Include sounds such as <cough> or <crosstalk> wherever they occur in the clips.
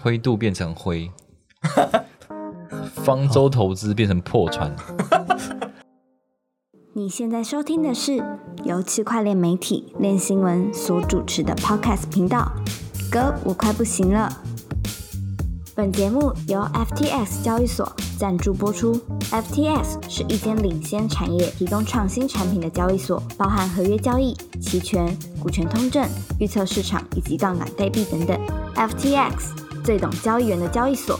灰度变成灰，方舟投资变成破船。<laughs> 你现在收听的是由区块链媒体链新闻所主持的 Podcast 频道。哥，我快不行了。本节目由 FTX 交易所赞助播出。FTX 是一间领先产业、提供创新产品的交易所，包含合约交易、期权、股权通证、预测市场以及杠杆代币等等。FTX。最懂交易员的交易所。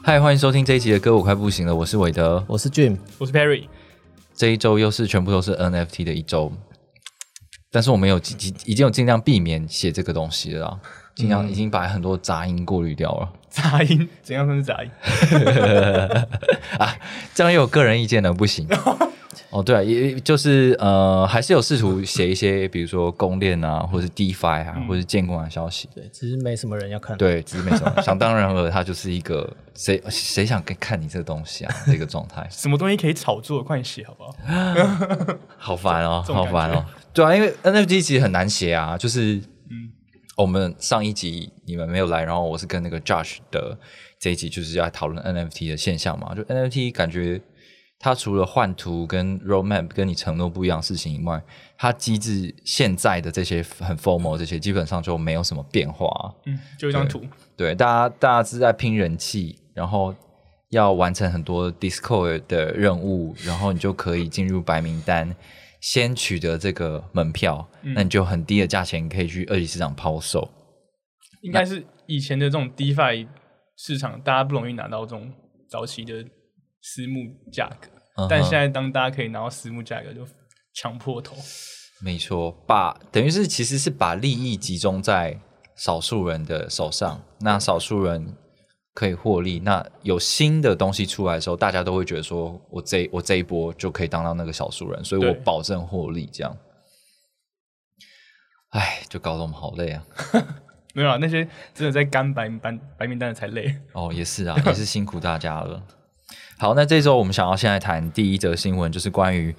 嗨，欢迎收听这一集的歌，我快不行了。我是韦德，我是 Jim，我是 Perry。这一周又是全部都是 NFT 的一周，但是我们有尽已经有尽量避免写这个东西了，尽量已经把很多杂音过滤掉了。杂音？怎样算是杂音？<laughs> 啊，这样又有个人意见了，不行。<laughs> 哦，对啊，也就是呃，还是有试图写一些，比如说公链啊，或者是 DeFi 啊，或者是建工的消息。对，只是没什么人要看。对，只是没什么。想当然了，它就是一个谁谁想看你这个东西啊？这个状态。<laughs> 什么东西可以炒作？快写好不好？<laughs> 好烦哦，好烦哦。对啊，因为 NFT 其实很难写啊。就是嗯，我们上一集你们没有来，然后我是跟那个 Josh 的这一集就是要讨论 NFT 的现象嘛。就 NFT 感觉。它除了换图跟 roadmap 跟你承诺不一样的事情以外，它机制现在的这些很 formal 这些基本上就没有什么变化。嗯，就一张图。对，大家大家是在拼人气，然后要完成很多 Discord 的任务，然后你就可以进入白名单，先取得这个门票，那你就很低的价钱可以去二级市场抛售。应该是以前的这种 DeFi 市场，大家不容易拿到这种早期的。私募价格，但现在当大家可以拿到私募价格，就抢破头。没错，把等于是其实是把利益集中在少数人的手上，那少数人可以获利。那有新的东西出来的时候，大家都会觉得说，我这我这一波就可以当到那个少数人，所以我保证获利。这样，哎，就搞得我们好累啊！<laughs> 没有啊，那些真的在干白白白名单的才累。哦，也是啊，<laughs> 也是辛苦大家了。好，那这周我们想要现在谈第一则新闻，就是关于，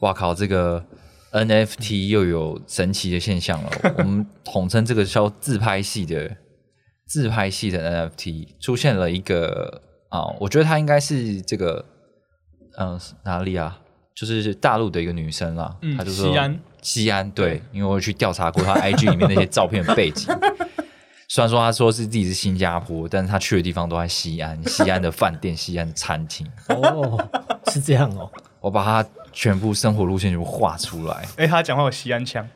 哇靠，这个 NFT 又有神奇的现象了。我们 <laughs> 统称这个叫自拍系的自拍系的 NFT 出现了一个啊，我觉得她应该是这个，嗯，哪里啊？就是大陆的一个女生啦，她就说西安，西安，对，因为我去调查过她 IG 里面那些照片背景。<laughs> 虽然说他说是自己是新加坡，但是他去的地方都在西安，<laughs> 西安的饭店、西安的餐厅。哦，是这样哦。我把他全部生活路线全部画出来。哎，他讲话有西安腔。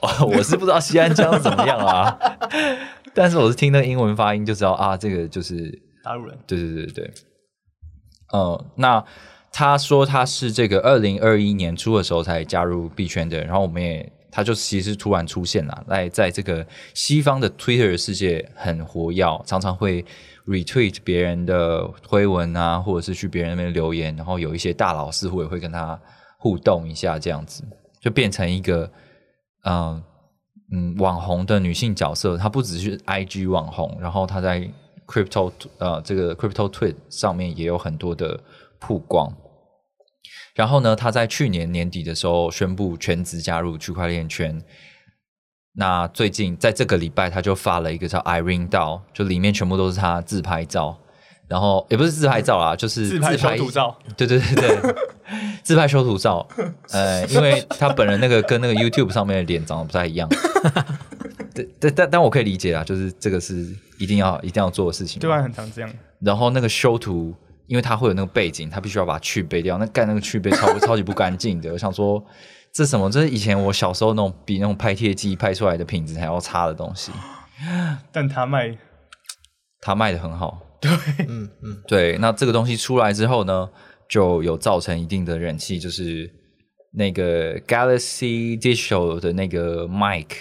哦，我是不知道西安腔怎么样啊，<laughs> 但是我是听那英文发音就知道啊，这个就是大陆人。对对对对。呃，那他说他是这个二零二一年初的时候才加入币圈的，然后我们也。他就其实突然出现了，来在这个西方的 Twitter 世界很活跃，常常会 retweet 别人的推文啊，或者是去别人那边留言，然后有一些大佬似乎也会跟他互动一下，这样子就变成一个嗯嗯网红的女性角色。她不只是 IG 网红，然后她在 Crypto 呃这个 Crypto Tweet 上面也有很多的曝光。然后呢，他在去年年底的时候宣布全职加入区块链圈。那最近在这个礼拜，他就发了一个叫 Irene 照，就里面全部都是他自拍照。然后也不是自拍照啦，就是自拍修图照。对对对对，<laughs> 自拍修图照。呃，因为他本人那个跟那个 YouTube 上面的脸长得不太一样。<laughs> 对但但但我可以理解啊，就是这个是一定要一定要做的事情。对外，很常这样。然后那个修图。因为它会有那个背景，它必须要把它去背掉。那盖那个去背超超级不干净的。我想说，这什么？这是以前我小时候那种比那种拍贴机拍出来的品质还要差的东西。但他卖，他卖的很好。对，嗯嗯，对。那这个东西出来之后呢，就有造成一定的人气，就是那个 Galaxy Digital 的那个 Mike。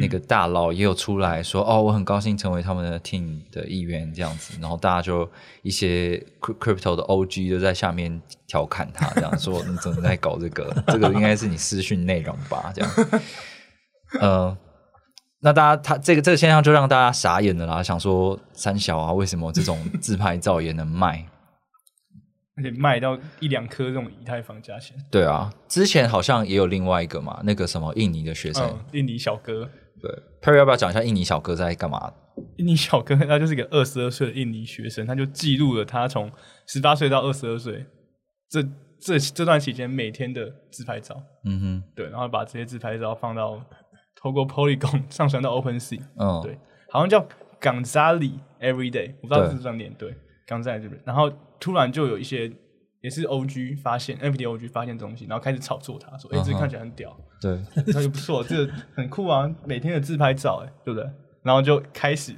那个大佬也有出来说：“哦，我很高兴成为他们的 team 的一员，这样子。”然后大家就一些 crypto 的 OG 都在下面调侃他，这样说：“你怎么在搞这个？这个应该是你私讯内容吧？”这样。呃，那大家他这个这个现象就让大家傻眼了啦，想说三小啊，为什么这种自拍照也能卖？<laughs> 而且卖到一两颗这种以太坊价钱？对啊，之前好像也有另外一个嘛，那个什么印尼的学生，印尼小哥。对，Perry 要不要讲一下印尼小哥在干嘛？印尼小哥他就是一个二十二岁的印尼学生，他就记录了他从十八岁到二十二岁这这这段期间每天的自拍照。嗯哼，对，然后把这些自拍照放到透过 Polygon <laughs> 上传到 OpenSea。嗯，对，好像叫 Ganzali Everyday，我不知道是不是这样念。对，Gonzali 这边，然后突然就有一些也是 OG 发现 NFT OG 发现这东西，然后开始炒作它，说：“哎、这个看起来很屌，对，<laughs> 那就不错，这个很酷啊，每天的自拍照，哎，对不对？”然后就开始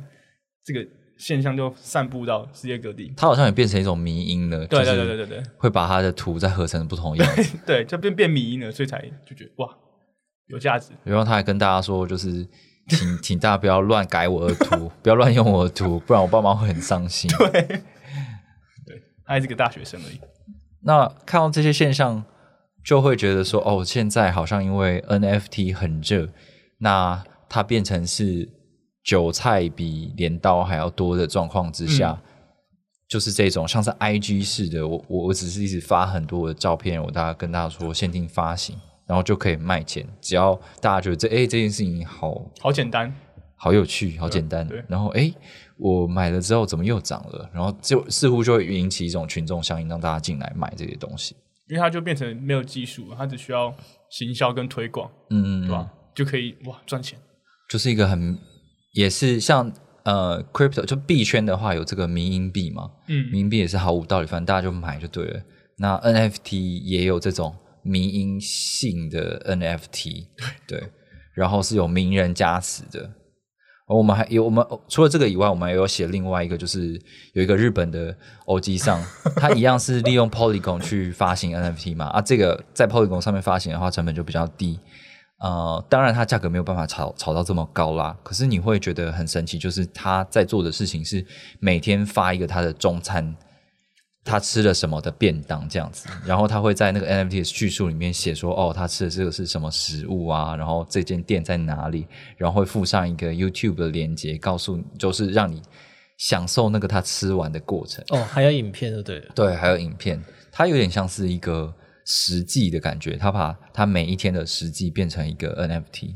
这个现象就散布到世界各地。他好像也变成一种迷音了，对对对对对对会把他的图再合成不同样子。对，就变变迷音了，所以才就觉得哇，有价值。然后他还跟大家说，就是请请大家不要乱改我的图，不要乱用我的图，不然我爸妈会很伤心。对，对，他还是个大学生而已。那看到这些现象，就会觉得说，哦，现在好像因为 NFT 很热，那它变成是韭菜比镰刀还要多的状况之下，就是这种像是 IG 式的，我我我只是一直发很多的照片，我大家跟大家说限定发行，然后就可以卖钱，只要大家觉得这哎这件事情好好简单，好有趣，好简单，然后哎我买了之后怎么又涨了，然后就似乎就会引起一种群众效应，让大家进来买这些东西。因为它就变成没有技术，它只需要行销跟推广，嗯，对吧？就可以哇赚钱。就是一个很也是像呃，crypto 就币圈的话有这个民营币嘛，嗯，民营币也是毫无道理，反正大家就买就对了。那 NFT 也有这种民营性的 NFT，对然后是有名人加持的。我们还有我们除了这个以外，我们还有写另外一个，就是有一个日本的 O G 上，<laughs> 它一样是利用 Polygon 去发行 NFT 嘛，啊，这个在 Polygon 上面发行的话，成本就比较低。呃，当然它价格没有办法炒炒到这么高啦，可是你会觉得很神奇，就是他在做的事情是每天发一个他的中餐，他吃了什么的便当这样子，然后他会在那个 NFT 的叙述里面写说，哦，他吃的这个是什么食物啊，然后这间店在哪里，然后会附上一个 YouTube 的链接，告诉你，就是让你享受那个他吃完的过程。哦，还有影片就对了。对，还有影片，它有点像是一个实际的感觉，他把他每一天的实际变成一个 NFT。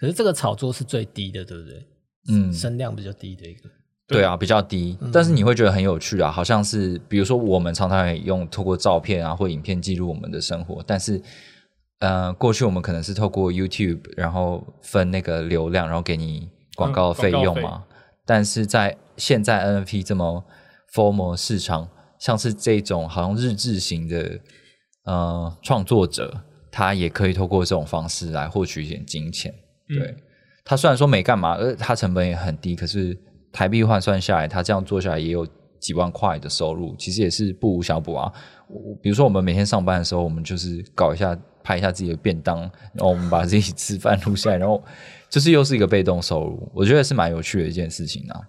可是这个炒作是最低的，对不对？嗯，声量比较低的一个。对啊，比较低，但是你会觉得很有趣啊，好像是比如说我们常常也用透过照片啊或影片记录我们的生活，但是呃，过去我们可能是透过 YouTube，然后分那个流量，然后给你广告费用嘛。但是在现在 NFT 这么 formal 市场，像是这种好像日志型的呃创作者，他也可以透过这种方式来获取一点金钱。对，他虽然说没干嘛，而他成本也很低，可是台币换算下来，他这样做下来也有几万块的收入，其实也是不无小补啊。比如说我们每天上班的时候，我们就是搞一下拍一下自己的便当，然后我们把自己吃饭录下来，然后就是又是一个被动收入，我觉得是蛮有趣的一件事情啊。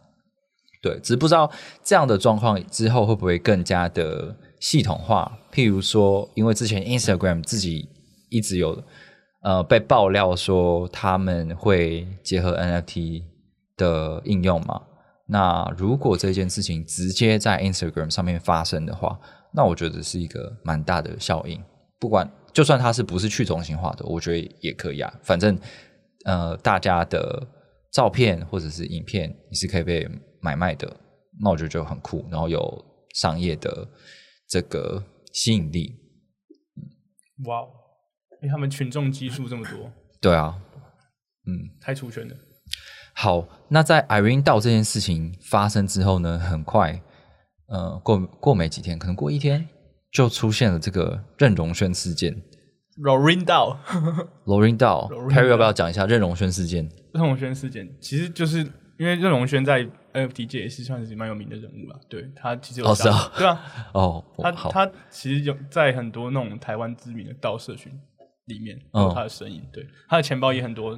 对，只是不知道这样的状况之后会不会更加的系统化？譬如说，因为之前 Instagram 自己一直有呃被爆料说他们会结合 NFT 的应用嘛。那如果这件事情直接在 Instagram 上面发生的话，那我觉得是一个蛮大的效应。不管就算它是不是去中心化的，我觉得也可以啊。反正呃，大家的照片或者是影片你是可以被买卖的，那我觉得就很酷，然后有商业的这个吸引力。哇哦，因为他们群众基数这么多，对啊，嗯太出圈了。好，那在 Irene 到这件事情发生之后呢，很快，呃，过过没几天，可能过一天，就出现了这个任荣轩事件。到罗琳道 Perry 要不要讲一下任荣轩事件？任荣轩事件，其实就是因为任荣轩在 NFT 界也是算是蛮有名的人物了。对他其实有当哦是啊对啊，<laughs> 哦，他，他其实有在很多那种台湾知名的道社群里面嗯有他的身影。对，他的钱包也很多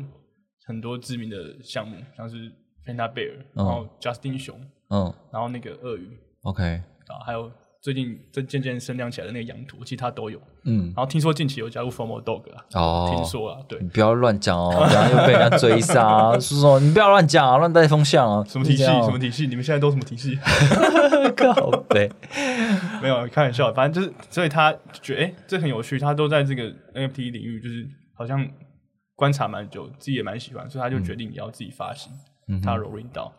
很多知名的项目，像是 Panda Bear，然后 Justin 熊，嗯然后那个鳄鱼，OK，啊，还有最近这渐渐升量起来的那个羊驼，其实他都有。嗯，然后听说近期有加入 Formal Dog 啊，哦，听说啊，对你，不要乱讲哦，<laughs> 等下又被人家追杀，说说你不要乱讲啊，乱带风向啊，什么体系？什么体系？你们现在都什么体系？<laughs> 靠背？<laughs> 没有开玩笑，反正就是，所以他觉得哎、诶这很有趣，他都在这个 NFT 领域，就是好像观察蛮久，自己也蛮喜欢，所以他就决定也要自己发行嗯他的 Rorin 道，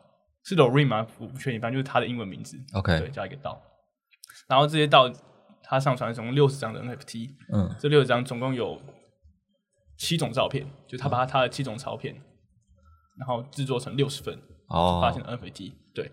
是 Rorin 吗？我不确定，反正就是他的英文名字。OK 对，加一个道。然后这些道他上传总共六十张的 NFT，嗯。这六十张总共有七种照片，就他把他他的七种照片，然后制作成六十份，发哦行的 NFT。对，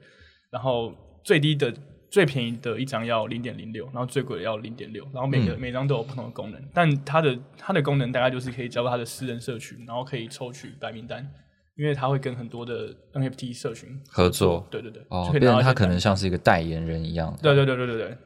然后最低的、最便宜的一张要零点零六，然后最贵的要零点六，然后每个、每张都有不同的功能，但它的它的功能大概就是可以加入它的私人社群，然后可以抽取白名单。因为它会跟很多的 NFT 社群合作对对对，哦就，可以变成他可能像是一个代言人一样。对对对对对对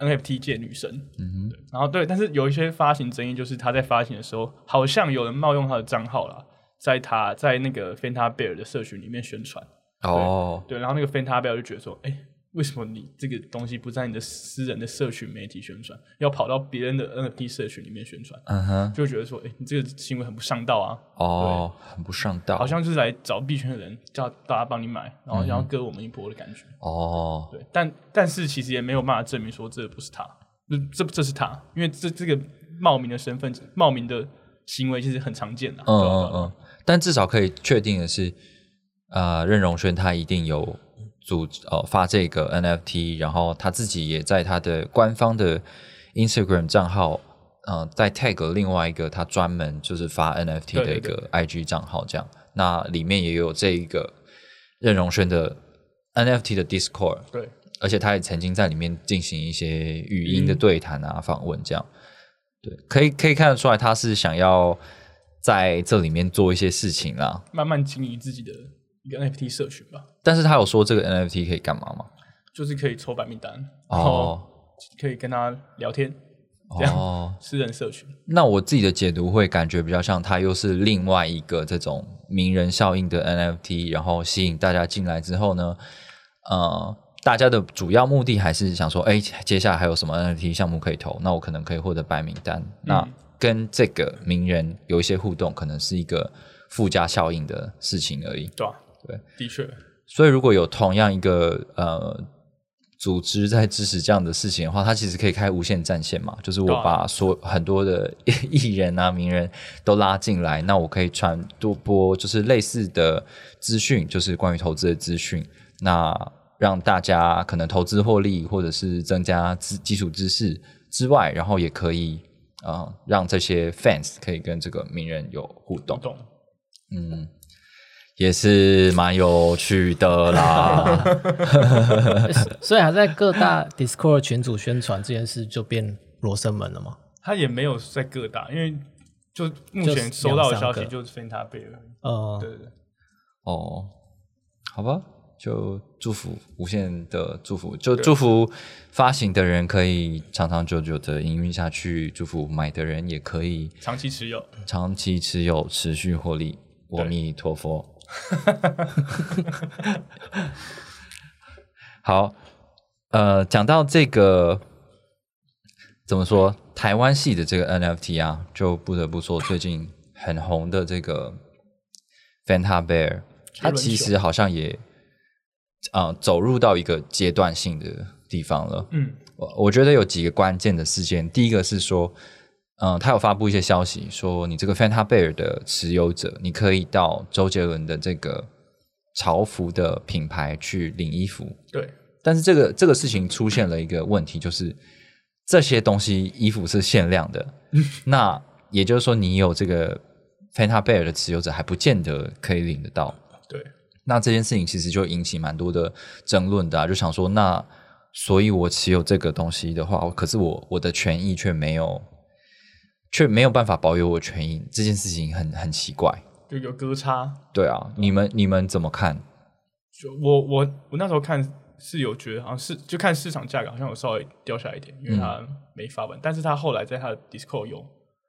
，NFT 界女神。嗯哼对，然后对，但是有一些发行争议，就是他在发行的时候，好像有人冒用他的账号啦，在他在那个 Fanta Bear 的社群里面宣传。哦，对，然后那个 Fanta Bear 就觉得说，哎，为什么你这个东西不在你的私人的社群媒体宣传，要跑到别人的 NFT 社群里面宣传？嗯哼，就觉得说，哎，你这个行为很不上道啊，哦，很不上道，好像就是来找币圈的人叫大家帮你买，然后嗯想要割我们一波的感觉。哦，对，但但是其实也没有办法证明说这不是他，这这这是他，因为这这个冒名的身份、冒名的行为其实很常见的。嗯嗯嗯，但至少可以确定的是，呃，任荣轩他一定有组呃发这个 NFT，然后他自己也在他的官方的 Instagram 账号，呃，在 tag 另外一个他专门就是发 NFT 的一个 IG 账号，这样，那里面也有这一个任荣轩的 NFT 的 Discord，对而且他也曾经在里面进行一些语音的对谈啊、访问这样。对，可以可以看得出来，他是想要在这里面做一些事情啦。慢慢经营自己的一个 NFT 社群吧，但是他有说这个 NFT 可以干嘛吗？就是可以抽白名单，然后哦可以跟他聊天，这样哦，私人社群。那我自己的解读会感觉比较像，它又是另外一个这种名人效应的 NFT，然后吸引大家进来之后呢，呃，大家的主要目的还是想说，哎，接下来还有什么 NFT 项目可以投？那我可能可以获得白名单。那跟这个名人有一些互动，可能是一个附加效应的事情而已。对吧、对，的确，所以如果有同样一个呃组织在支持这样的事情的话，它其实可以开无限战线嘛，就是我把所很多的 <laughs> 艺人啊、名人都拉进来，那我可以传多播就是类似的资讯，就是关于投资的资讯，那让大家可能投资获利或者是增加基基础知识之外，然后也可以呃让这些 fans 可以跟这个名人有互动，懂。嗯。也是蛮有趣的啦，<laughs> 所以还在各大 Discord 群组宣传这件事，就变罗生门了吗？他也没有在各大，因为就目前收到的消息就是而已。呃，对对对，哦，好吧，就祝福无限的祝福，就祝福发行的人可以长长久久的营运下去，祝福买的人也可以长期持有。长期持有，持续获利。阿弥陀佛。<laughs> 好，呃，讲到这个怎么说，台湾系的这个 NFT 啊，就不得不说最近很红的这个 Fanta Bear，它其实好像也啊、呃走入到一个阶段性的地方了。嗯，我我觉得有几个关键的事件，第一个是说，嗯、他有发布一些消息，说你这个 Fanta Bear 的持有者，你可以到周杰伦的这个潮服的品牌去领衣服，对，但是这个这个事情出现了一个问题，就是这些东西衣服是限量的，那也就是说，你有这个 Fanta Bear 的持有者还不见得可以领得到。对，那这件事情其实就引起蛮多的争论的、啊，就想说，那所以我持有这个东西的话，可是我我的权益却没有，却没有办法保有我权益，这件事情很很奇怪。就有割差。对啊，你们你们怎么看？就我我我那时候看是有觉得好像是就看市场价格好像有稍微掉下来一点，因为他没发完，但是他后来在他的 Discord 有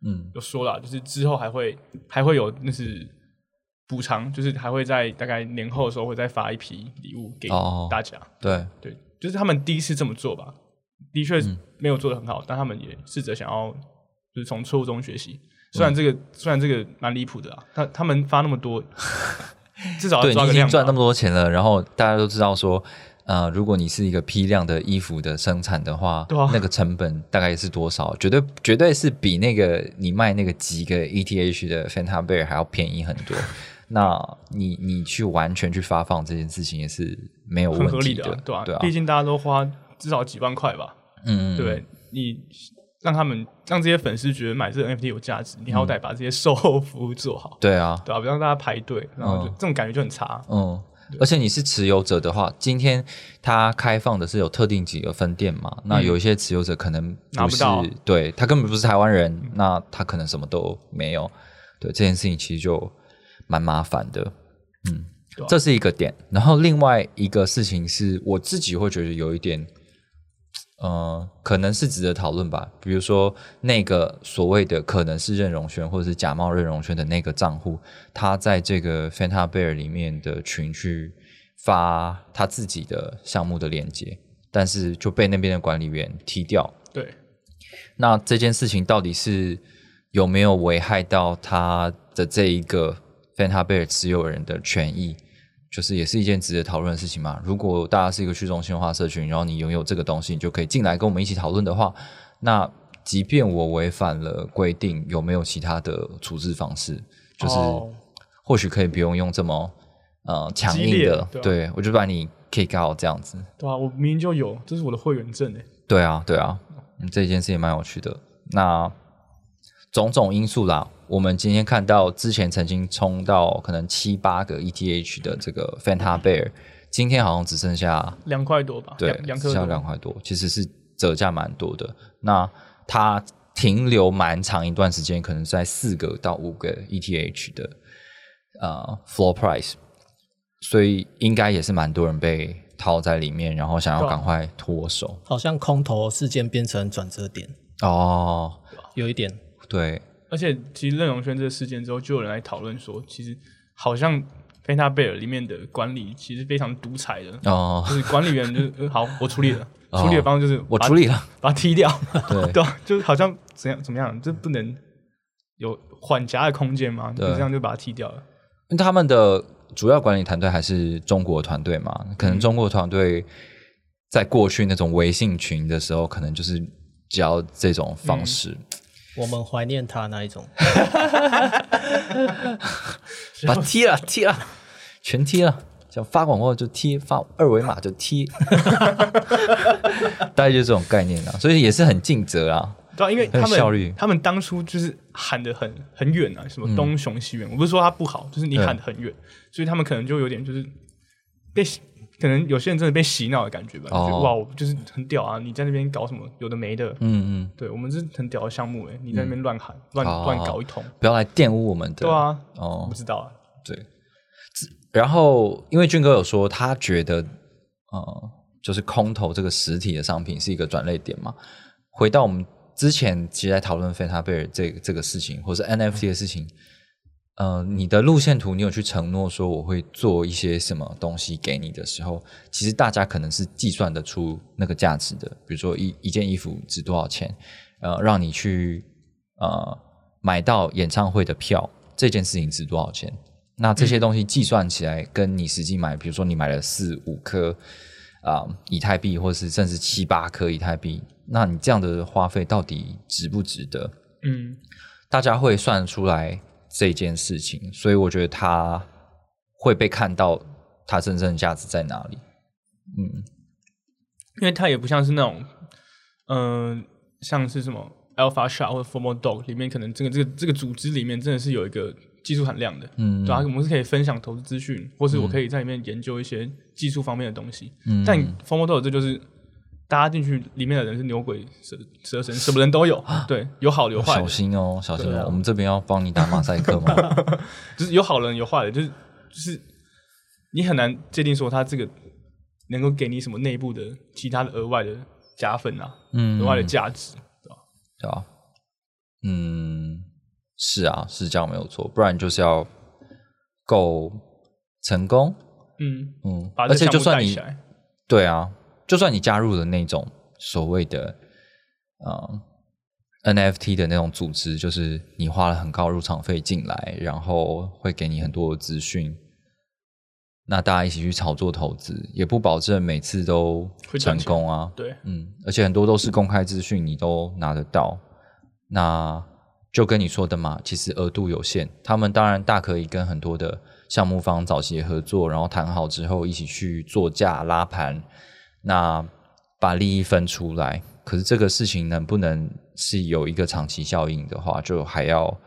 嗯有说了，就是之后还会还会有那是补偿，就是还会在大概年后的时候会再发一批礼物给哦大家。对，对，就是他们第一次这么做吧，的确没有做的很好，但他们也试着想要就是从错误中学习。虽然这个、虽然这个蛮离谱的啊，他他们发那么多，<laughs> 至少要对你已经赚那么多钱了，然后大家都知道说，呃，如果你是一个批量的衣服的生产的话，对啊那个成本大概是多少？绝对绝对是比那个你卖那个几个 ETH 的 Fanta Bear 还要便宜很多。<laughs> 那你你去完全去发放这件事情也是没有很问题的啊，对吧、对啊，毕竟大家都花至少几万块吧，嗯，对？你让他们让这些粉丝觉得买这个 NFT 有价值，你好歹把这些售后服务做好，对啊，对啊、不让大家排队，然后就、嗯这种感觉就很差。嗯，而且你是持有者的话，今天它开放的是有特定几个分店嘛？那有一些持有者可能是拿不到对他根本不是台湾人，那他可能什么都没有。对这件事情其实就蛮麻烦的，嗯啊，这是一个点。然后另外一个事情是我自己会觉得有一点。呃，可能是值得讨论吧。比如说，那个所谓的可能是任荣轩或者是假冒任荣轩的那个账户，他在这个 Fanta Bear 里面的群去发他自己的项目的链接，但是就被那边的管理员踢掉。对，那这件事情到底是有没有危害到他的这一个 Fanta Bear 持有人的权益？就是也是一件值得讨论的事情嘛。如果大家是一个去中心化社群，然后你拥有这个东西，你就可以进来跟我们一起讨论的话，那即便我违反了规定，有没有其他的处置方式？就是哦或许可以不用用这么呃强硬的，对啊对我就把你 kick out 这样子。对啊，我明明就有，这是我的会员证诶。对啊，对啊，嗯，这件事也蛮有趣的。那种种因素啦，我们今天看到之前曾经冲到可能七八个 ETH 的这个 Fanta Bear，今天好像只剩下两块多吧，对两块多，其实是折价蛮多的。那它停留蛮长一段时间，可能在四个到五个 ETH 的呃 floor price，所以应该也是蛮多人被套在里面，然后想要赶快脱手。好像空头事件变成转折点，哦，有一点。对，而且其实任荣轩这个事件之后，就有人来讨论说，其实好像 Fanta Bear 里面的管理其实非常独裁的，哦，就是管理员就是、呃、好，我处理了，哦处理的方式就是把我处理了，把它踢掉，对对啊，就是好像怎样怎么样，这不能有缓夹的空间吗？就对这样就把它踢掉了。因为他们的主要管理团队还是中国团队嘛，可能中国团队在过去那种微信群的时候，可能就是教这种方式，我们怀念他那一种。<laughs> 把它踢了，踢了，全踢了。想发广告就踢，发二维码就踢，<laughs> 大概就是这种概念啊，所以也是很尽责啊。对啊，因为他们效率们他们当初就是喊的很很远啊，什么东雄西远，我不是说他不好，就是你喊的很远，所以他们可能就有点就是被洗可能有些人真的被洗脑的感觉吧，哇，我就是很屌啊，你在那边搞什么有的没的，嗯嗯，对我们是很屌的项目哎，你在那边乱喊乱哦。乱搞一通，不要来玷污我们的。对啊，哦。不，知道啊，对，然后因为俊哥有说，他觉得呃，就是空投这个实体的商品是一个转类点嘛。回到我们之前其实在讨论菲塔贝尔这个这个事情，或是 NFT 的事情，呃，你的路线图你有去承诺说我会做一些什么东西给你的时候，其实大家可能是计算得出那个价值的，比如说一一件衣服值多少钱，呃，让你去呃买到演唱会的票，这件事情值多少钱？那这些东西计算起来，跟你实际买，比如说你买了四五颗啊、以太币，或是甚至七八颗以太币，那你这样的花费到底值不值得？嗯，大家会算出来这件事情，所以我觉得它会被看到它真正的价值在哪里。嗯，因为它也不像是那种，嗯、像是什么 Alpha Shot 或者 Formal Dog 里面，可能这个这个这个组织里面真的是有一个技术含量的，嗯。对啊，我们是可以分享投资资讯，或是我可以在里面研究一些技术方面的东西。嗯。但 Formal Dog 这就是大家进去里面的人是牛鬼蛇蛇神，什么人都有，对，有好的有坏小，心哦，小心哦，啊我们这边要帮你打马赛克吗？<laughs> 就是有好人有坏的，就是就是你很难界定说他这个能够给你什么内部的其他的额外的加分啊，嗯额外的价值。对吧？嗯，是啊，是这样没有错，不然就是要够成功。嗯，嗯，把而且就算你对啊，就算你加入了那种所谓的呃 NFT 的那种组织，就是你花了很高入场费进来，然后会给你很多的资讯，那大家一起去炒作投资，也不保证每次都成功啊。对，嗯，而且很多都是公开资讯，你都拿得到。那就跟你说的嘛，其实额度有限，他们当然大可以跟很多的项目方早期合作，然后谈好之后一起去做价拉盘，那把利益分出来。可是这个事情能不能是有一个长期效应的话，就还要。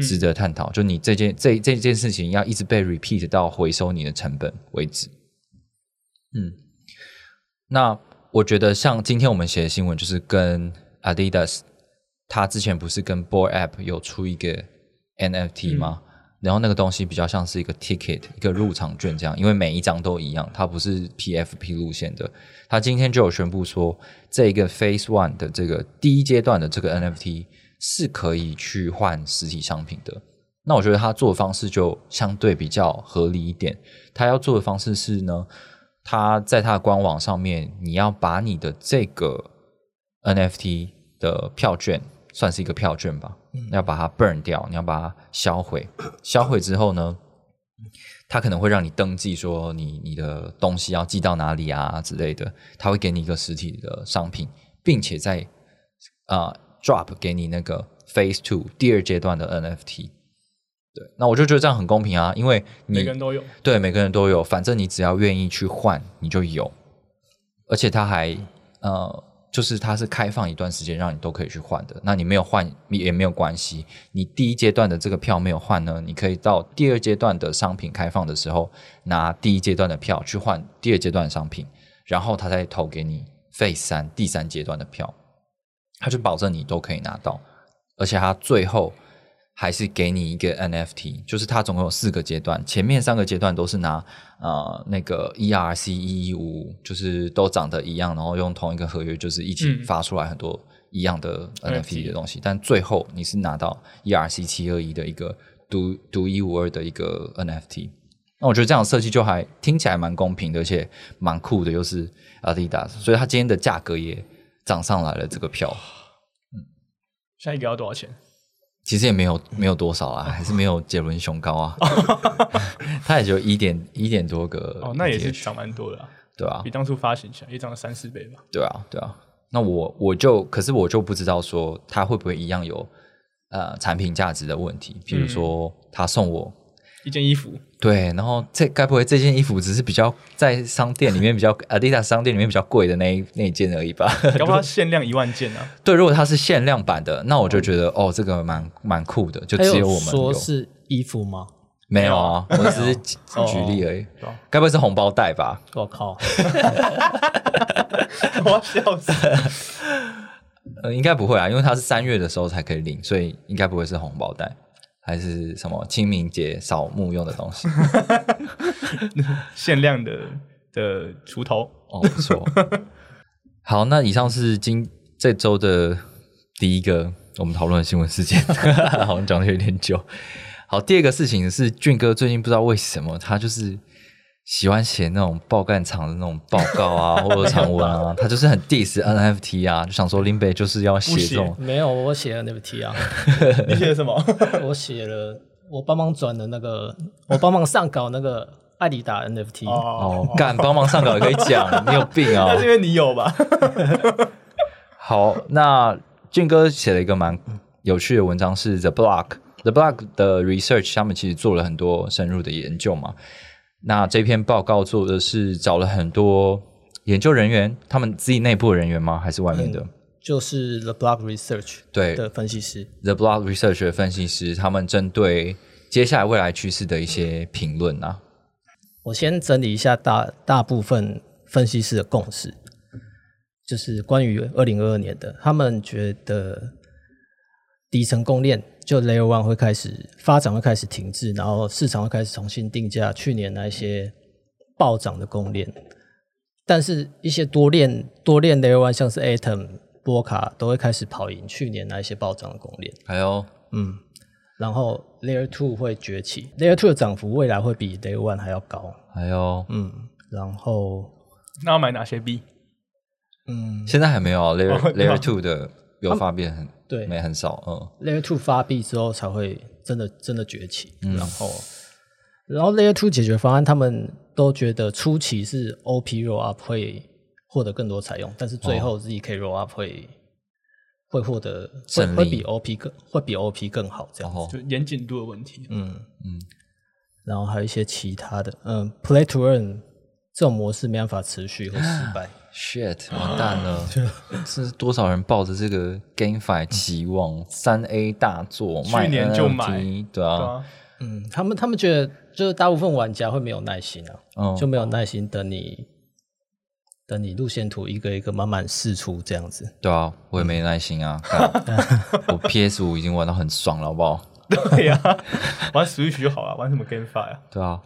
值得探讨，就你这件这这件事情要一直被 repeat 到回收你的成本为止。嗯，那我觉得像今天我们写的新闻，就是跟 Adidas，他之前不是跟 Boy App 有出一个 NFT 吗？然后那个东西比较像是一个 ticket，一个入场券这样，因为每一张都一样，它不是 PFP 路线的。他今天就有宣布说，这个 Phase One 的这个第一阶段的这个 NFT。是可以去换实体商品的，那我觉得他做的方式就相对比较合理一点。他要做的方式是呢，他在他的官网上面，你要把你的这个 NFT 的票券，算是一个票券吧，要把它 burn 掉，你要把它销毁。销毁之后呢，他可能会让你登记说你你的东西要寄到哪里啊之类的，他会给你一个实体的商品，并且在啊。Drop 给你那个 Phase Two 第二阶段的 NFT，对，那我就觉得这样很公平啊，因为每个人都有，对，每个人都有，反正你只要愿意去换，你就有，而且它还呃，就是它是开放一段时间让你都可以去换的，那你没有换也没有关系，你第一阶段的这个票没有换呢，你可以到第二阶段的商品开放的时候拿第一阶段的票去换第二阶段的商品，然后他再投给你费三第三阶段的票。他就保证你都可以拿到，而且他最后还是给你一个 NFT，就是它总共有四个阶段，前面三个阶段都是拿呃那个 ERC 一一五，就是都长得一样，然后用同一个合约，就是一起发出来很多一样的 NFT 的东西，但最后你是拿到 ERC 七二一的一个独独一无二的一个 NFT，那我觉得这样设计就还听起来蛮公平的，而且蛮酷的，又是 Adidas，所以它今天的价格也。涨上来了，这个票，嗯，下一个要多少钱？其实也没有没有多少啊，还是没有杰伦熊高啊，<laughs> <laughs> 他也就一点一点多个，哦，那也是涨蛮多的，啊。对啊，比当初发行起来也涨了三四倍吧，对啊，对啊，那我我就可是我就不知道说他会不会一样有呃产品价值的问题，比如说他送我。一件衣服，对，然后这该不会这件衣服只是比较在商店里面比较 Adidas 商店里面比较贵的那一那一件而已吧？<laughs> <laughs> 要不要限量一万件呢？对，如果它是限量版的，那我就觉得哦，这个蛮蛮酷的，就只有我们说是衣服吗？没有啊，我只是举例而已。该不会是红包袋吧？我靠！<laughs> 我要笑死。呃，应该不会啊，因为它是三月的时候才可以领，所以应该不会是红包袋。还是什么清明节扫墓用的东西，限量的的锄头哦，不错。好，那以上是今这周的第一个我们讨论的新闻事件，<laughs> 好像讲的有点久。好，第二个事情是俊哥最近不知道为什么他就是。喜欢写那种爆干长的那种报告啊，<laughs> 或者长文啊，他就是很 diss NFT 啊，就想说林北就是要写这种。没有，我写 NFT 啊。<laughs> 你写什么？<laughs> 我写了，我帮忙转的那个，我帮忙上稿那个艾迪达 NFT。哦，干帮忙上稿也可以讲，你有病啊？是因为你有吧？好，那俊哥写了一个蛮有趣的文章，是 The Block，The Block 的 research，他们其实做了很多深入的研究嘛。那这篇报告做的是找了很多研究人员，他们自己内部的人员吗？还是外面的？就是 The Block Research 对的分析师，The Block Research 的分析师，他们针对接下来未来趋势的一些评论啊。我先整理一下大大部分分析师的共识，就是关于二零二二年的，他们觉得底层供链。就 Layer One 会开始发展，会开始停滞，然后市场会开始重新定价去年那些暴涨的供链，但是一些多链多链 Layer One 像是 Atom、波卡都会开始跑赢去年那一些暴涨的供链。还有，嗯，然后 Layer Two 会崛起，Layer Two 的涨幅未来会比 Layer One 还要高。还有，嗯，然后那要买哪些币？嗯，现在还没有 <laughs> Layer Layer Two 的有发变很。对，没很少，嗯。Layer Two 发币之后才会真的真的崛起，嗯然后然后 Layer Two 解决方案，他们都觉得初期是 OP roll up 会获得更多采用，但是最后 ZK roll up 会、会获得会会比 OP 更会比 OP 更好这样子。哦，就严谨度的问题。嗯嗯，然后还有一些其他的，嗯，Play to Earn 这种模式没办法持续会失败。<laughs> shit，完蛋了！是多少人抱着这个 GameFi 期望三 A 大作，卖去年就买对对啊，啊，嗯，他们他们觉得就是大部分玩家会没有耐心啊，嗯就没有耐心等你等你路线图一个一个慢慢试出这样子。对啊，我也没耐心啊，<laughs> 我 PS 五已经玩到很爽了，好不好？对呀，玩 Switch 就好了，玩什么 GameFi 啊？对啊，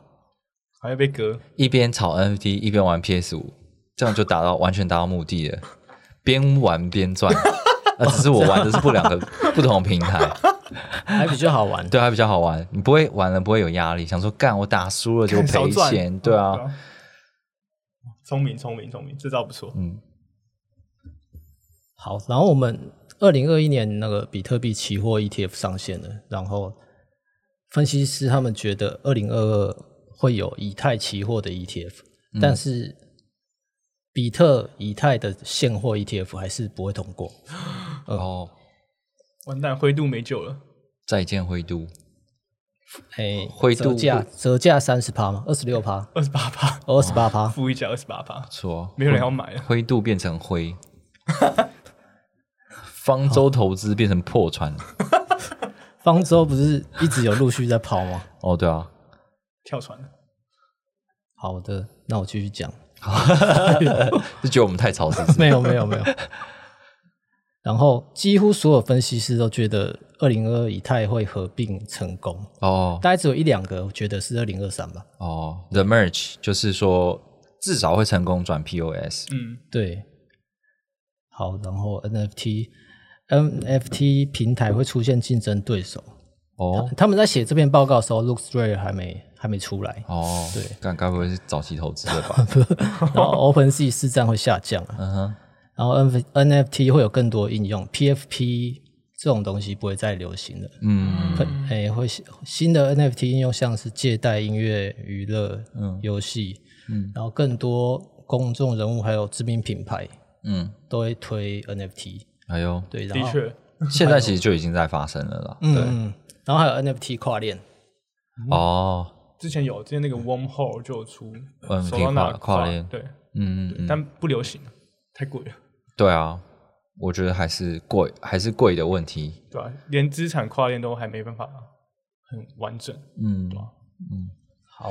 还要被割。一边炒 NFT 一边玩 PS 五，这样就达到完全达到目的了，边玩边赚。<laughs> 那只是我玩的是不两个不同的平台，还比较好玩。对，还比较好玩。你不会玩了不会有压力，想说干我打输了就赔钱，<laughs> 对啊，，聪明聪明聪明，这招不错。嗯，好，然后我们二零二一年那个比特币期货 ETF 上线了，然后分析师他们觉得二零二二会有以太期货的 ETF，、但嗯是比特、以太的现货 ETF 还是不会通过。然 <gasps> 后完蛋，灰度没救了。再见灰度，哎，灰度折价折价三十趴吗？二十六趴，二十八趴，<laughs> 二十八趴。负一角二十八趴，错，没有人要买了。灰度变成灰，<laughs> 方舟投资变成破船。<laughs> 方舟不是一直有陆续在跑吗？哦，对啊，跳船了，好的，那我继续讲。<laughs> 就觉得我们太吵是不是？没有没有没有。然后几乎所有分析师都觉得二零二二以太会合并成功，哦大概只有一两个觉得是二零二三吧。哦，The Merge 就是说至少会成功转 POS。嗯，对，好，然后 NFT NFT 平台会出现竞争对手。哦他们在写这篇报告的时候，Looks Rare 还没还没出来，哦，对。该该不会是早期投资的吧？<laughs> 然后 OpenSea 市占会下降啊，嗯哼，然后 N NFT 会有更多应用，PFP 这种东西不会再流行了。嗯。会诶、会新的 NFT 应用像是借贷、音乐、娱乐、嗯。游戏，嗯。然后更多公众人物还有知名品牌嗯，都会推 NFT。哎呦，对，然后的确，现在其实就已经在发生了啦。嗯，然后还有 NFT 跨链，哦，之前有之前那个 Wormhole 就有出嗯手到哪跨跨链。对，嗯嗯嗯，但不流行，太贵了，对啊，我觉得还是贵，还是贵的问题。对啊？连资产跨链都还没办法很完整。嗯嗯。好，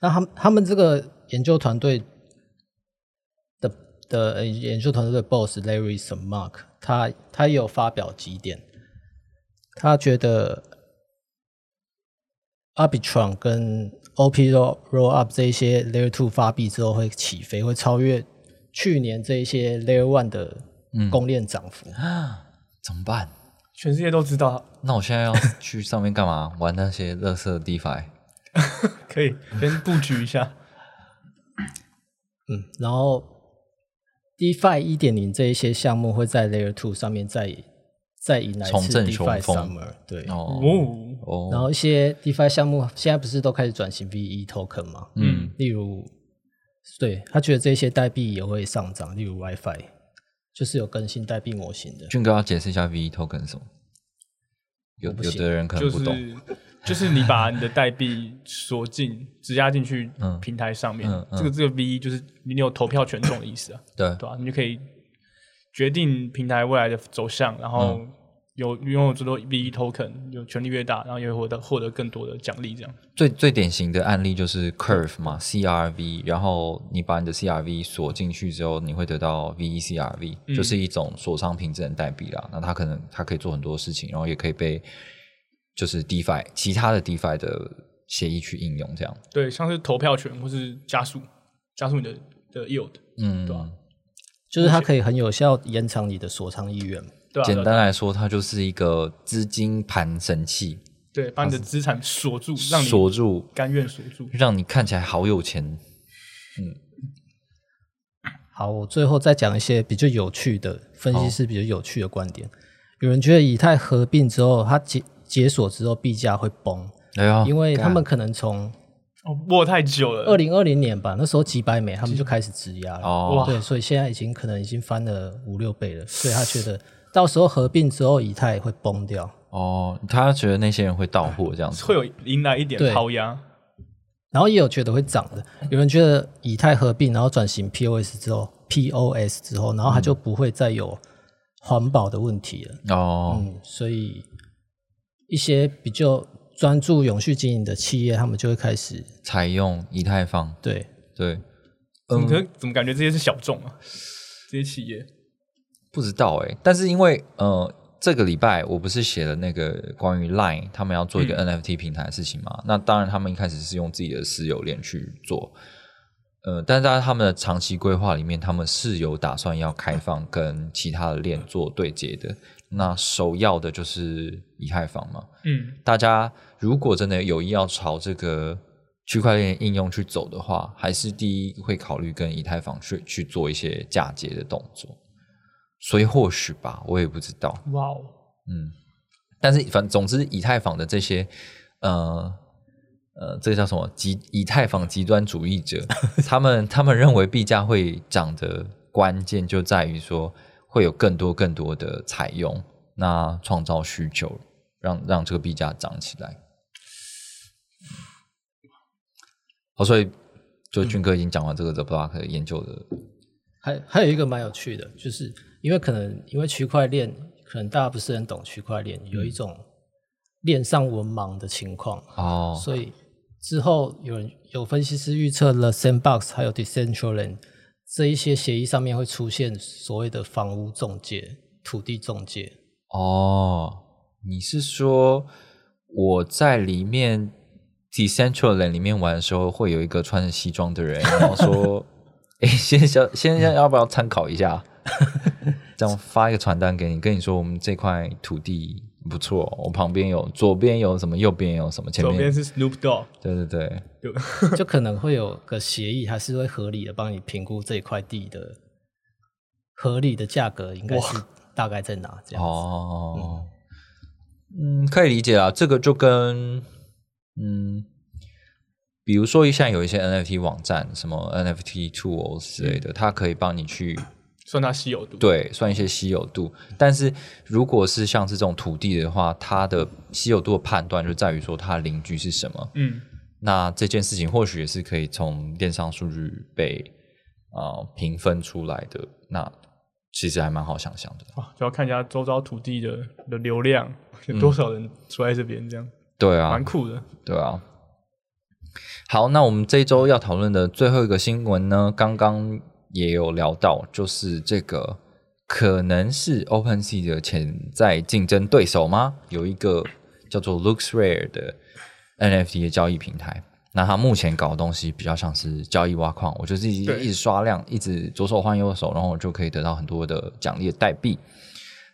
那他们他们这个研究团队的的呃研究团队的 boss Larry s Mark，他他也有发表几点，他觉得 Arbitrum 跟 OP Roll Roll Up 这一些 Layer Two 发币之后会起飞，会超越去年这一些 Layer One 的公链涨幅。<gasps> 怎么办？全世界都知道，那我现在要去上面干嘛？玩那些乐色 DeFi？<laughs> 可以先布局一下。嗯，然后 DeFi 一点零这一些项目会在 Layer Two 上面再再迎来一次重振雄 DeFi 风 Summer，对。哦然后一些 DeFi 项目现在不是都开始转型 VE token 吗？嗯例如，对他觉得这些代币也会上涨，例如 WiFi，就是有更新代币模型的。俊哥要解释一下 VE token 是什么？有有的人可能就不懂。是就是你把你的代币锁进、质押进去嗯平台上面，嗯嗯这个这个 V 就是你有投票权重的意思啊，对对吧、你就可以决定平台未来的走向，然后嗯有拥有最多 V token，有权力越大，然后也会获得获得更多的奖励，这样。最最典型的案例就是 Curve 嘛，CRV，然后你把你的 CRV 锁进去之后，你会得到 VECRV，、就是嗯一种锁仓凭证代币啦。那它可能它可以做很多事情，然后也可以被就是 DeFi 其他的 DeFi 的协议去应用，这样。对，像是投票权或是加速，加速你的的 yield，嗯，对啊就是它可以很有效延长你的锁仓意愿。对吧、简单来说，它就是一个资金盘神器，对，把你的资产锁住，让你锁住，甘愿锁住。让你看起来好有钱。嗯好，我最后再讲一些比较有趣的分析师比较有趣的观点。有人觉得以太合并之后，它解解锁之后币价会崩，哎呀，因为他干们可能从哦，握太久了。二零二零年吧，那时候几百美他们就开始质押了。哦，对，所以现在已经可能已经翻了五六倍了。所以他觉得到时候合并之后，以太会崩掉。哦，他觉得那些人会到货这样子，会有迎来一点抛压。然后也有觉得会涨的，有人觉得以太合并，然后转型 POS 之后，POS 之后，然后它就不会再有环保的问题了。哦，嗯，所以一些比较专注永续经营的企业，他们就会开始采用以太坊。对对，嗯，怎么感觉这些是小众啊？这些企业不知道哎，但是因为呃。这个礼拜我不是写了那个关于 Line 他们要做一个 NFT 平台的事情嘛？那当然他们一开始是用自己的私有链去做，呃，但是在他们的长期规划里面，他们是有打算要开放跟其他的链做对接的。那首要的就是以太坊嘛。嗯，大家如果真的有意要朝这个区块链应用去走的话，还是第一会考虑跟以太坊去去做一些嫁接的动作。所以或许吧，我也不知道。哇哦，嗯，但是反总之，以太坊的这些呃呃，这个叫什么极以太坊极端主义者，<laughs> 他们他们认为币价会涨的关键就在于说会有更多更多的采用，那创造需求，让让这个币价涨起来。好，所以就俊哥已经讲完这个 The Block 研究的，还还有一个蛮有趣的，就是。因为可能因为区块链，可能大家不是很懂区块链，有一种链上文盲的情况哦，所以之后有人有分析师预测了，Sandbox 还有 Decentraland 这一些协议上面会出现所谓的房屋中介、土地中介哦。你是说我在里面 Decentraland 里面玩的时候，会有一个穿着西装的人，然后说：“ <laughs> 哎，先生先生要不要参考一下？” <laughs> 这样发一个传单给你，跟你说我们这块土地不错，我旁边有，左边有什么，右边有什么，前面左边是 Snoop Dogg，对对对，<laughs> 就可能会有个协议，还是会合理的帮你评估这一块地的合理的价格，应该是大概在哪这样哦，嗯，可以理解啊，这个就跟嗯，比如说现在有一些 NFT 网站，什么 NFT Tools 之类的，它可以帮你去。<coughs> 算它稀有度，对，算一些稀有度。但是如果是像是这种土地的话，它的稀有度的判断就在于说它的邻居是什么。嗯，那这件事情或许也是可以从电商数据被啊评分出来的。那其实还蛮好想象的。啊，就要看一下周遭土地的的流量有多少人住在这边，这样对啊，蛮酷的。对啊。好，那我们这一周要讨论的最后一个新闻呢，刚刚。也有聊到，就是这个可能是 OpenSea 的潜在竞争对手吗？有一个叫做 LooksRare 的 NFT 的交易平台，那它目前搞的东西比较像是交易挖矿，我就是一直一直刷量，一直左手换右手，然后我就可以得到很多的奖励的代币。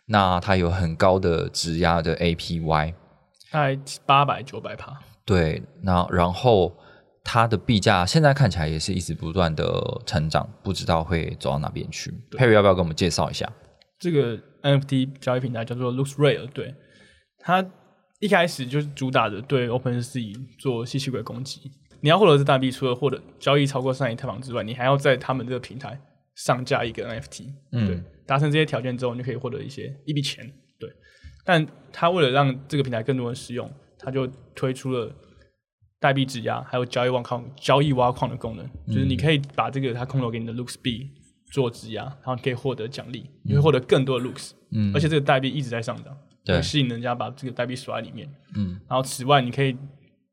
那它有很高的质押的 APY，大概八百九百帕。对，那然后。它的币价现在看起来也是一直不断的成长，不知道会走到哪边去。Perry 要不要给我们介绍一下？这个 NFT 交易平台叫做 LooksRare，对，它一开始就是主打的对 OpenSea 做吸血鬼攻击。你要获得这大币，除了获得交易超过上亿太坊之外，你还要在他们这个平台上架一个 NFT。嗯，对，达成这些条件之后，你就可以获得一些一笔钱。对，但他为了让这个平台更多人使用，他就推出了。代币质押，还有交易挖矿、交易挖矿的功能，就是你可以把这个他空投给你的 Looks 币做质押，然后可以获得奖励，你会获得更多的 Looks，嗯，而且这个代币一直在上涨，对，吸引人家把这个代币锁在里面，嗯，然后此外你可以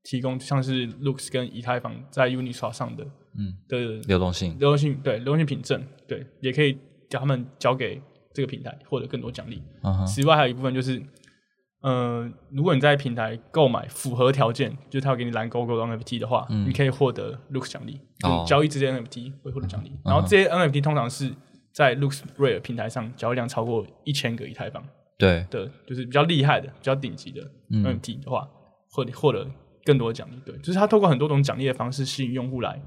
提供像是 Looks 跟以太坊在 Uniswap 上的，嗯。的流动性，流动性对流动性凭证，对，也可以叫他们交给这个平台获得更多奖励，此外还有一部分就是。嗯，如果你在平台购买符合条件，就是他要给你蓝勾勾的 NFT 的话，你可以获得 Looks 奖励，就交易这些 NFT 会获得奖励。然后这些 NFT 通常是在 Looks Rare 平台上交易量超过一千个以太坊，对的，就是比较厉害的、比较顶级的 NFT 的话，会获得更多的奖励。对，就是他透过很多种奖励的方式吸引用户来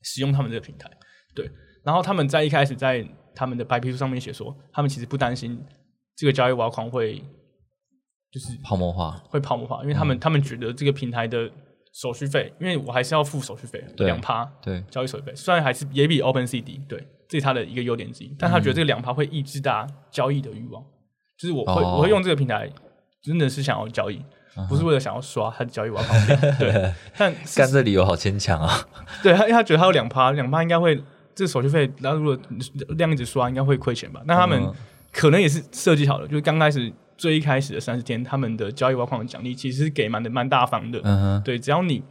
使用他们这个平台。对，然后他们在一开始在他们的白皮书上面写说，他们其实不担心这个交易挖矿会。就是泡沫化，会泡沫化，因为他们他们觉得这个平台的手续费，因为我还是要付手续费两趴对，交易手续费，虽然还是也比 OpenSea 低，对，这是它的一个优点之一，但他觉得这个两趴会抑制大家交易的欲望，就是我会、哦。我会用这个平台真的是想要交易，不是为了想要刷他的交易我要方便，对，但 <laughs> 干这理由好牵强啊。对他，因为他觉得他有两趴，两趴应该会这个手续费，然后如果量一直刷，应该会亏钱吧？那他们嗯可能也是设计好了，就是刚开始最一开始的三十天，他们的交易挖矿的奖励其实是给蛮的蛮大方的。嗯哼，对，只要你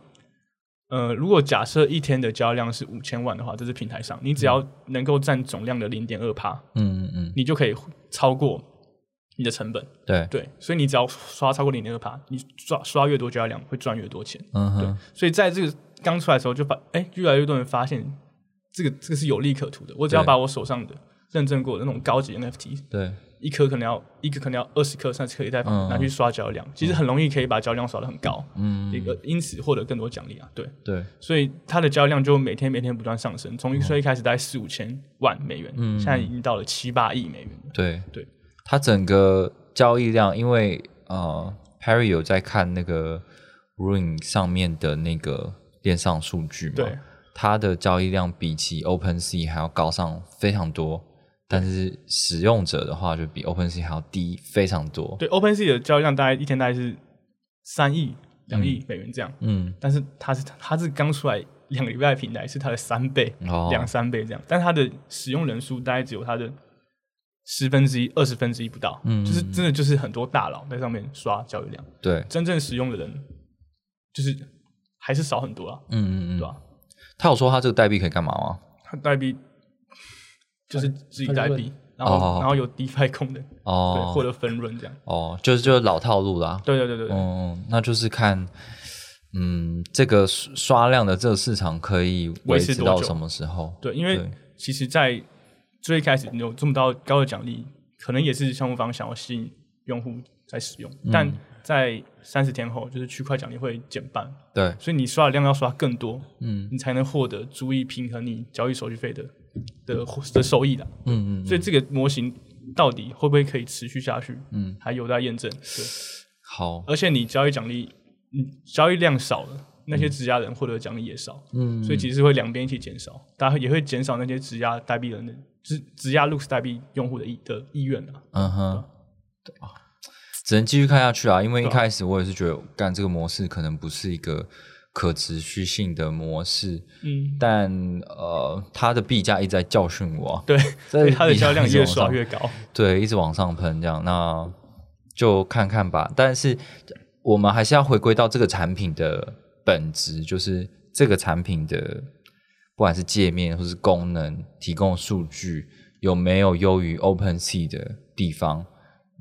呃，如果假设一天的交易量是五千万的话，这是平台上，你只要能够占总量的零点二趴，嗯嗯嗯，你就可以超过你的成本。对，对，所以你只要刷超过零点二趴，你刷刷越多交易量会赚越多钱。对嗯哼，，所以在这个刚出来的时候就发，哎、越来越多人发现这个这个是有利可图的。我只要把我手上的认证过的那种高级 NFT，对，一颗可能要一个可能要二十颗、三十颗以太坊嗯。拿去刷交易量，其实很容易可以把交易量刷得很高，嗯。一个因此获得更多奖励啊。对，对，所以它的交易量就每天每天不断上升，从最一开始大概四五千万美元，嗯。现在已经到了七八亿美元。了。对。对，它整个交易量，因为呃，Perry 有在看那个 Ruin 上面的那个链上数据嘛，对，它的交易量比起 OpenSea 还要高上非常多，但是使用者的话就比 OpenSea 还要低非常多。对，OpenSea 的交易量大概一天大概是三亿、两亿美元这样。嗯，但是它是它是刚出来两个礼拜的平台，是它的三倍、哦。两三倍这样，但它的使用人数大概只有它的十分之一、二十分之一不到，嗯就是真的就是很多大佬在上面刷交易量，对，真正使用的人就是还是少很多啊，嗯嗯嗯，对吧、他有说他这个代币可以干嘛吗？他代币就是自己代币，然后、哦。然后有 DeFi 功能，对，哦获得分润这样，哦，就是就是老套路啦。对对对对。对，嗯，那就是看，嗯，这个刷刷量的这个市场可以维维持到什么时候？对，因为其实，在最一开始有这么高高的奖励，可能也是项目方想要吸引用户在使用，嗯。但在三十天后，就是区块奖励会减半，对，所以你刷的量要刷更多，嗯。你才能获得足以平衡你交易手续费的的的收益的。嗯嗯，所以这个模型到底会不会可以持续下去？嗯，还有待验证。对，好，而且你交易奖励，你交易量少了，那些质押人获得的奖励也少，嗯，所以其实会两边一起减少，大家也会减少那些质押代币人的，质质押 Lux 代币用户的意的意愿啊。嗯哼，对。啊，只能继续看下去啊，因为一开始我也是觉得干这个模式可能不是一个可持续性的模式，嗯，但呃，它的币价一直在教训我啊，对，所所以它的销量越往刷越高。对，一直往上喷这样，那就看看吧。但是我们还是要回归到这个产品的本质，就是这个产品的不管是界面或是功能提供数据有没有优于 OpenSea 的地方，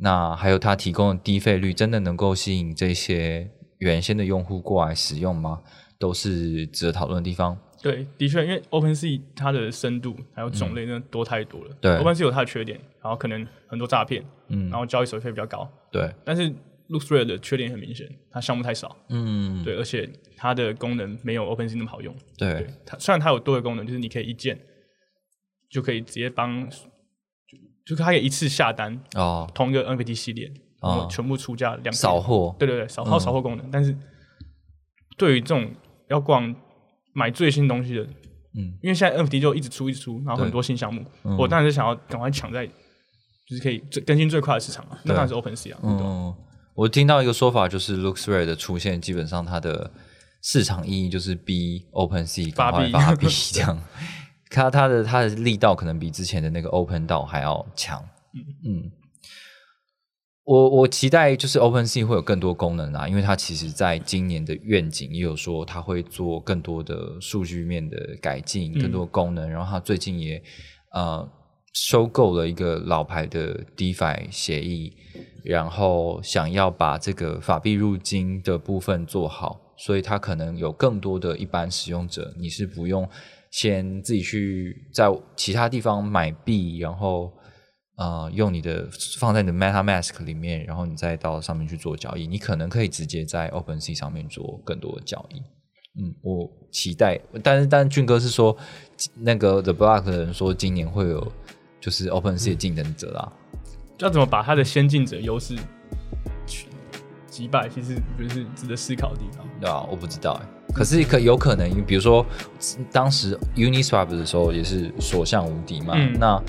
那还有它提供的低费率真的能够吸引这些原先的用户过来使用吗？都是值得讨论的地方。对，的确，因为 OpenSea 它的深度还有种类真的多太多了。对，OpenSea 有它的缺点，然后可能很多诈骗，嗯然后交易手续费比较高。对，但是 LuxRare 的缺点很明显，它项目太少，嗯，对，而且它的功能没有 OpenSea 那么好用。对对，它虽然它有多个功能，就是你可以一键就可以直接帮，就就是它可以一次下单哦，同一个 NFT 系列，然后哦全部出价两扫货，对对对，扫它有扫货功能，但是对于这种要逛买最新东西的，嗯，因为现在 NFT 就一直出一直出，然后很多新项目，嗯我当然是想要赶快抢在，就是可以最更新最快的市场嘛，那当然是 OpenSea 啊，嗯，我听到一个说法，就是 LooksRare 的出现，基本上它的市场意义就是逼 OpenSea 赶快发币。发币，这样。<laughs> 它它的它的力道可能比之前的那个 Open 道还要强。嗯我我期待就是 OpenSea 会有更多功能啊，因为它其实在今年的愿景也有说它会做更多的数据面的改进，更多功能。然后它最近也呃收购了一个老牌的 DeFi 协议，然后想要把这个法币入金的部分做好，所以它可能有更多的一般使用者，你是不用先自己去在其他地方买币，然后呃用你的放在你的 MetaMask 里面，然后你再到上面去做交易，你可能可以直接在 OpenSea 上面做更多的交易。嗯，我期待，但是但是俊哥是说那个 The Block 的人说今年会有就是 OpenSea 的竞争者啦。要怎么把他的先进者优势去击败，其实不是值得思考的地方。对啊，我不知道哎，可是可有可能，比如说当时 Uniswap 的时候也是所向无敌嘛。那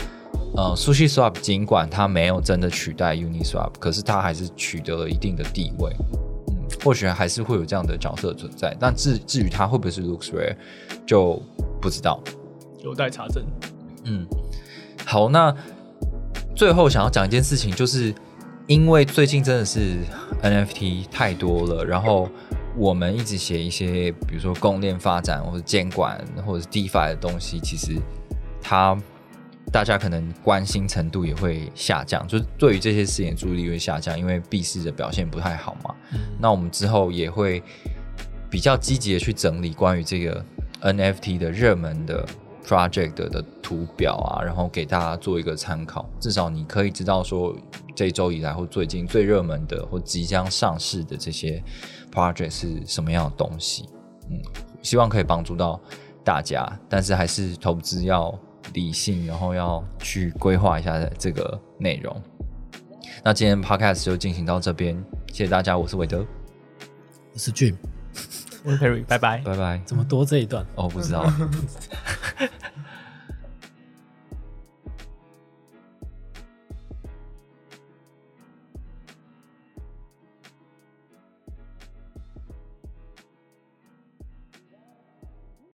呃，SushiSwap 尽管它没有真的取代 Uniswap，可是它还是取得了一定的地位。嗯，或许还是会有这样的角色存在，但至至于它会不会是 LooksRare，就不知道，有待查证。嗯，好，那最后想要讲一件事情，就是因为最近真的是 NFT 太多了，然后我们一直写一些，比如说供链发展或者监管或者是 DeFi 的东西，其实它大家可能关心程度也会下降，就是对于这些事情注意力会下降，因为币市的表现不太好嘛。那我们之后也会比较积极的去整理关于这个 NFT 的热门的。project 的图表啊，然后给大家做一个参考，至少你可以知道说这一周以来或最近最热门的或即将上市的这些 project 是什么样的东西。嗯，希望可以帮助到大家，但是还是投资要理性，然后要去规划一下这个内容。那今天 podcast 就进行到这边，谢谢大家，我是韦德，我是俊，我是 Perry，拜拜，拜拜。怎么多这一段？哦，不知道。<laughs> <laughs> <laughs>